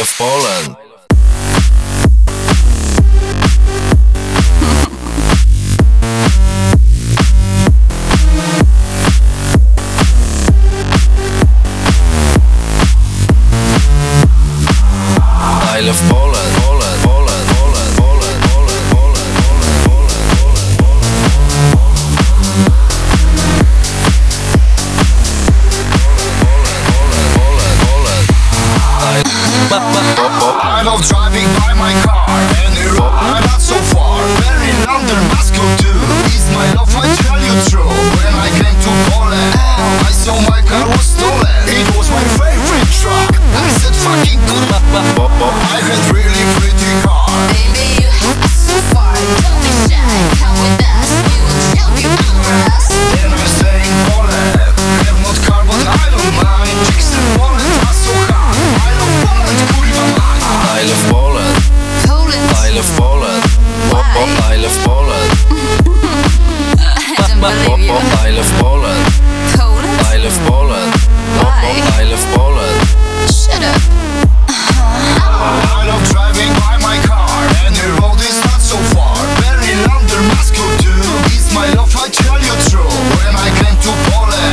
of Poland. I love Poland. Poland? I love Poland. I love Poland. Shut up. Uh-huh. I love driving by my car, and the road is not so far. Moscow too. It's my love, I tell you true. When I came to Poland,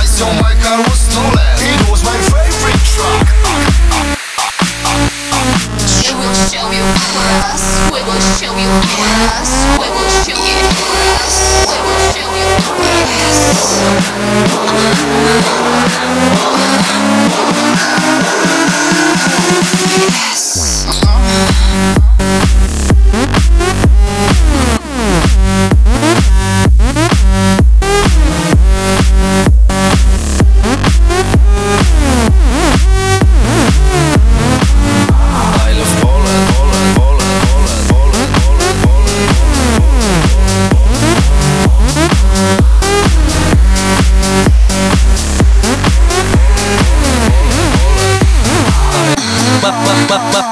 I saw my car was stolen. It was my favorite truck. We will show you us. We will show you us. We will show you us. We will. Peace.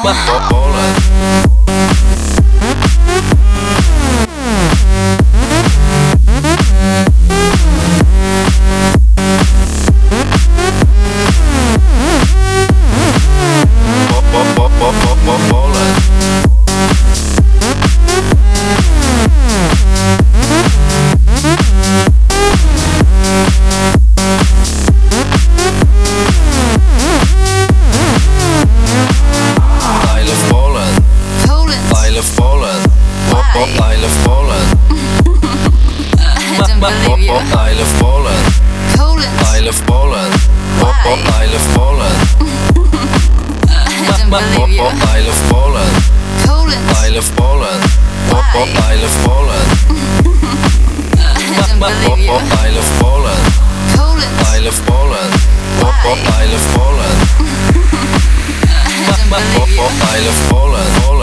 很多 Bolivia. Oh, oh, I love Poland. Poland. I love Poland. Oh, oh, I love Poland. I. Oh, oh, I love Poland. Poland. I love Poland. Oh, oh, I love Poland. I. Oh, oh, I love Poland. Poland. I love Poland. Oh, oh, I love Poland. Oh, oh, I love Poland. Poland.